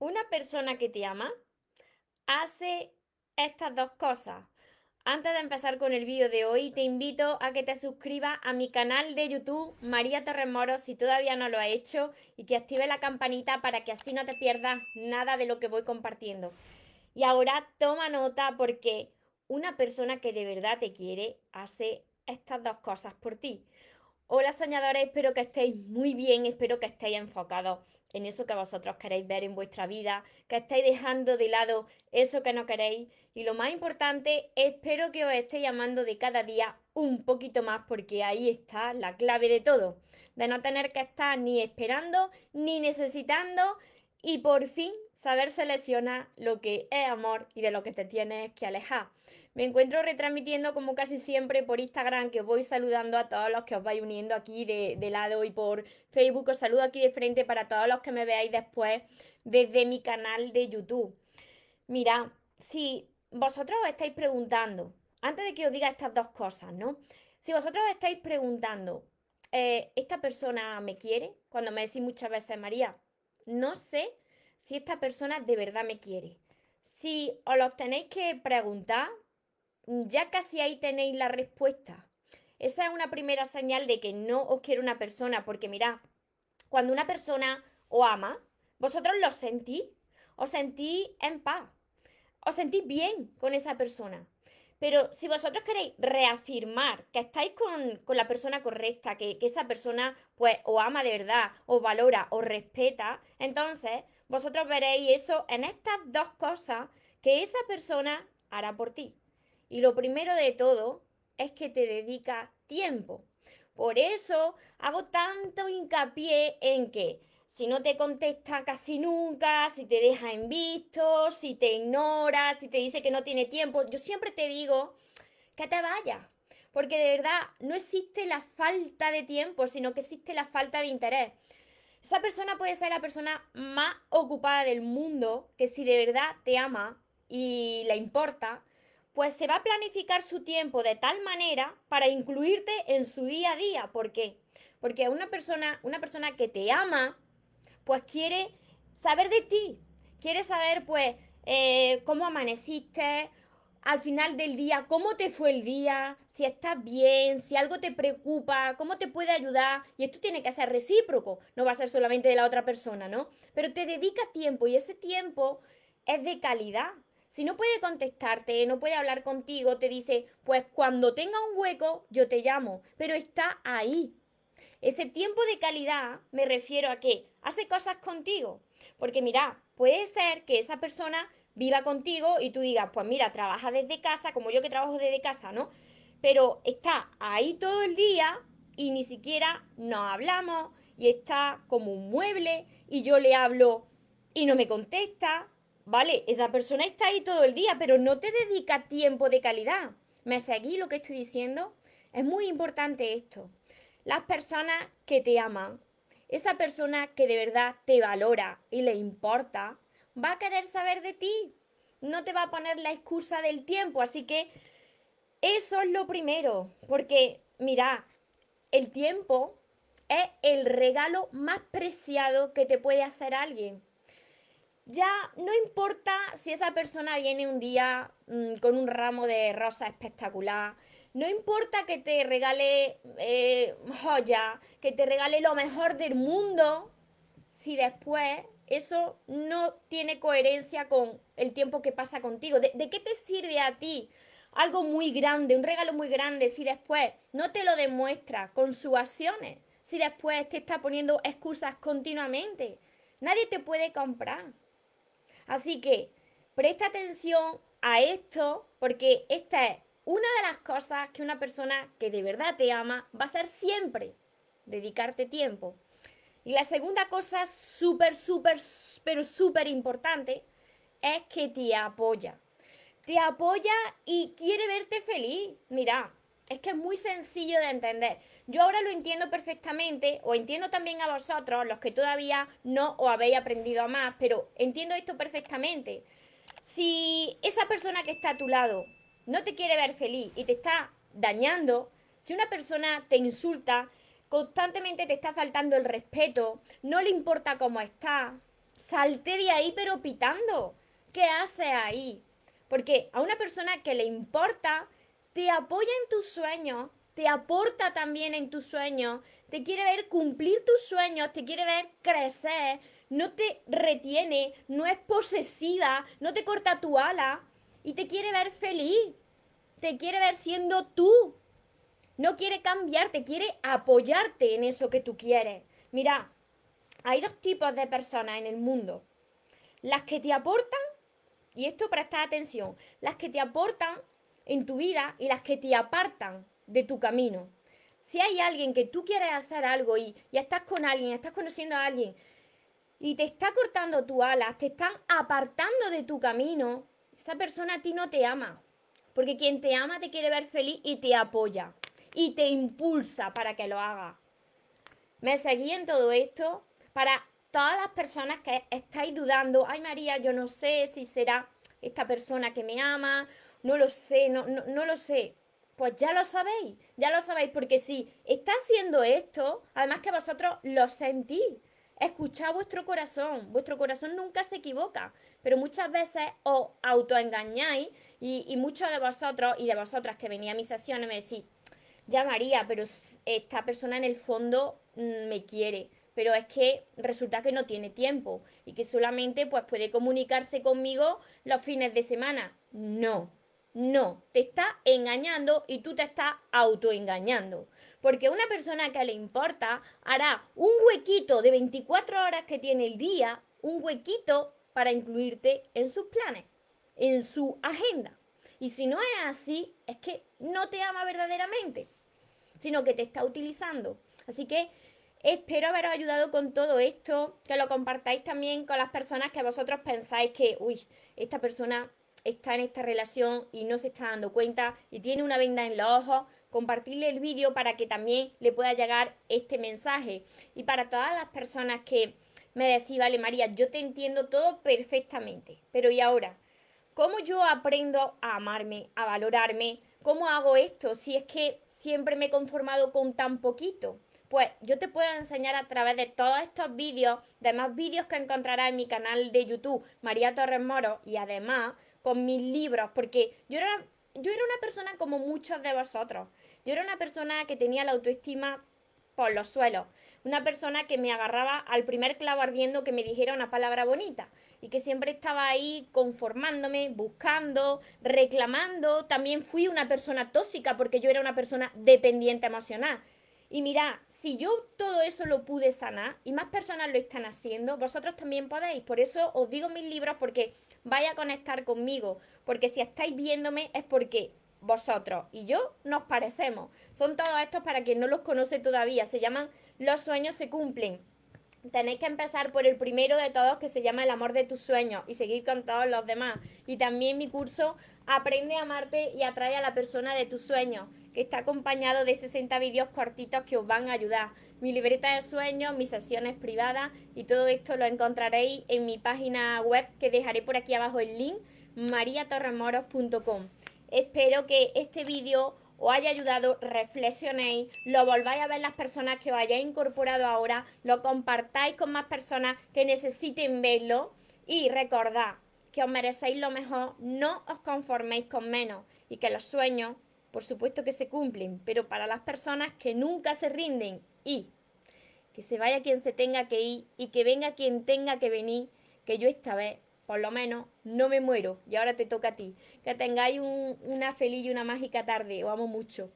Una persona que te ama hace estas dos cosas. Antes de empezar con el vídeo de hoy, te invito a que te suscribas a mi canal de YouTube María Torres Moro si todavía no lo has hecho y que active la campanita para que así no te pierdas nada de lo que voy compartiendo. Y ahora toma nota porque una persona que de verdad te quiere hace estas dos cosas por ti. Hola soñadores, espero que estéis muy bien, espero que estéis enfocados en eso que vosotros queréis ver en vuestra vida, que estéis dejando de lado eso que no queréis. Y lo más importante, espero que os estéis llamando de cada día un poquito más porque ahí está la clave de todo, de no tener que estar ni esperando ni necesitando y por fin saber seleccionar lo que es amor y de lo que te tienes que alejar. Me encuentro retransmitiendo como casi siempre por Instagram, que voy saludando a todos los que os vais uniendo aquí de, de, lado y por Facebook os saludo aquí de frente para todos los que me veáis después desde mi canal de YouTube. Mira, si vosotros os estáis preguntando, antes de que os diga estas dos cosas, ¿no? Si vosotros os estáis preguntando, eh, ¿esta persona me quiere? Cuando me decís muchas veces, María, no sé si esta persona de verdad me quiere. Si os lo tenéis que preguntar, ya casi ahí tenéis la respuesta. Esa es una primera señal de que no os quiere una persona, porque mirad, cuando una persona os ama, vosotros lo sentís, os sentís en paz, os sentís bien con esa persona. Pero si vosotros queréis reafirmar que estáis con, la persona correcta, que, que, esa persona pues os ama de verdad, os valora, os respeta, entonces vosotros veréis eso en estas dos cosas que esa persona hará por ti. Y lo primero de todo es que te dedica tiempo. Por eso hago tanto hincapié en que si no te contesta casi nunca, si te deja en visto, si te ignora, si te dice que no tiene tiempo, yo siempre te digo que te vayas. Porque de verdad no existe la falta de tiempo, sino que existe la falta de interés. Esa persona puede ser la persona más ocupada del mundo, que si de verdad te ama y le importa, pues se va a planificar su tiempo de tal manera para incluirte en su día a día. ¿Por qué? Porque una persona, una persona que te ama, pues quiere saber de ti, quiere saber pues eh, cómo amaneciste, al final del día, cómo te fue el día, si estás bien, si algo te preocupa, cómo te puede ayudar. Y esto tiene que ser recíproco, no va a ser solamente de la otra persona, ¿no? Pero te dedica tiempo y ese tiempo es de calidad. Si no puede contestarte, no puede hablar contigo, te dice, pues cuando tenga un hueco, yo te llamo, pero está ahí. Ese tiempo de calidad me refiero a que hace cosas contigo. Porque mira, puede ser que esa persona viva contigo y tú digas, pues mira, trabaja desde casa, como yo que trabajo desde casa, ¿no? Pero está ahí todo el día y ni siquiera nos hablamos y está como un mueble y yo le hablo y no me contesta Vale, esa persona está ahí todo el día, pero no te dedica tiempo de calidad. ¿Me seguí lo que estoy diciendo? Es muy importante esto. Las personas que te aman, esa persona que de verdad te valora y le importa, va a querer saber de ti. No te va a poner la excusa del tiempo. Así que eso es lo primero. Porque, mira, el tiempo es el regalo más preciado que te puede hacer alguien ya no importa si esa persona viene un día mm, con un ramo de rosa espectacular, no importa que te regale eh, joya, que te regale lo mejor del mundo, si después eso no tiene coherencia con el tiempo que pasa contigo. ¿De, ¿De, qué te sirve a ti algo muy grande, un regalo muy grande, si después no te lo demuestra con sus acciones? Si después te está poniendo excusas continuamente. Nadie te puede comprar. Así que presta atención a esto porque esta es una de las cosas que una persona que de verdad te ama va a hacer siempre, dedicarte tiempo. Y la segunda cosa súper, súper, pero súper importante es que te apoya. Te apoya y quiere verte feliz. Mira, es que es muy sencillo de entender. Yo ahora lo entiendo perfectamente, o entiendo también a vosotros, los que todavía no os habéis aprendido a más, pero entiendo esto perfectamente. Si esa persona que está a tu lado no te quiere ver feliz y te está dañando, si una persona te insulta, constantemente te está faltando el respeto, no le importa cómo está, salte de ahí pero pitando. ¿Qué haces ahí? Porque a una persona que le importa, te apoya en tus sueños, te aporta también en tus sueños, te quiere ver cumplir tus sueños, te quiere ver crecer, no te retiene, no es posesiva, no te corta tu ala y te quiere ver feliz, te quiere ver siendo tú. No quiere cambiarte, quiere apoyarte en eso que tú quieres. Mira, hay dos tipos de personas en el mundo. Las que te aportan, y esto presta atención, las que te aportan en tu vida y las que te apartan de tu camino. Si hay alguien que tú quieres hacer algo y, ya estás con alguien, estás conociendo a alguien y te está cortando tu alas, te están apartando de tu camino, esa persona a ti no te ama. Porque quien te ama te quiere ver feliz y te apoya y te impulsa para que lo haga. Me seguí en todo esto para todas las personas que estáis dudando, ay María, yo no sé si será esta persona que me ama, no lo sé, no, no, no lo sé. Pues ya lo sabéis, ya lo sabéis, porque si está haciendo esto, además que vosotros lo sentís, escuchad vuestro corazón, vuestro corazón nunca se equivoca, pero muchas veces os autoengañáis y, y muchos de vosotros y de vosotras que venía a mis sesiones me decís, ya María, pero esta persona en el fondo mm, me quiere, pero es que resulta que no tiene tiempo y que solamente pues puede comunicarse conmigo los fines de semana. No, no, te está engañando y tú te estás autoengañando. Porque una persona que le importa hará un huequito de 24 horas que tiene el día, un huequito para incluirte en sus planes, en su agenda. Y si no es así, es que no te ama verdaderamente, sino que te está utilizando. Así que espero haberos ayudado con todo esto, que lo compartáis también con las personas que vosotros pensáis que, uy, esta persona está en esta relación y no se está dando cuenta y tiene una venda en los ojos, compartirle el vídeo para que también le pueda llegar este mensaje. Y para todas las personas que me decís, vale María, yo te entiendo todo perfectamente, pero ¿y ahora? ¿Cómo yo aprendo a amarme, a valorarme? ¿Cómo hago esto si es que siempre me he conformado con tan poquito? Pues yo te puedo enseñar a través de todos estos vídeos, de más vídeos que encontrarás en mi canal de YouTube, María Torres Moro, y además con mis libros, porque yo era, yo era una persona como muchos de vosotros. Yo era una persona que tenía la autoestima por los suelos. Una persona que me agarraba al primer clavo ardiendo que me dijera una palabra bonita y que siempre estaba ahí conformándome, buscando, reclamando. También fui una persona tóxica porque yo era una persona dependiente emocional. Y mira, si yo todo eso lo pude sanar y más personas lo están haciendo, vosotros también podéis. Por eso os digo mis libros porque vaya a conectar conmigo. Porque si estáis viéndome es porque vosotros y yo nos parecemos. Son todos estos para quien no los conoce todavía. Se llaman Los sueños se cumplen. Tenéis que empezar por el primero de todos que se llama El amor de tus sueños y seguir con todos los demás. Y también mi curso Aprende a amarte y atrae a la persona de tus sueños, que está acompañado de 60 vídeos cortitos que os van a ayudar. Mi libreta de sueños, mis sesiones privadas y todo esto lo encontraréis en mi página web que dejaré por aquí abajo el link mariatorremoros.com. Espero que este vídeo os haya ayudado, reflexionéis, lo volváis a ver las personas que os hayáis incorporado ahora, lo compartáis con más personas que necesiten verlo y recordad que os merecéis lo mejor, no os conforméis con menos y que los sueños, por supuesto que se cumplen, pero para las personas que nunca se rinden y que se vaya quien se tenga que ir y que venga quien tenga que venir, que yo esta vez por lo menos no me muero y ahora te toca a ti. Que tengáis una feliz y una mágica tarde. Os amo mucho.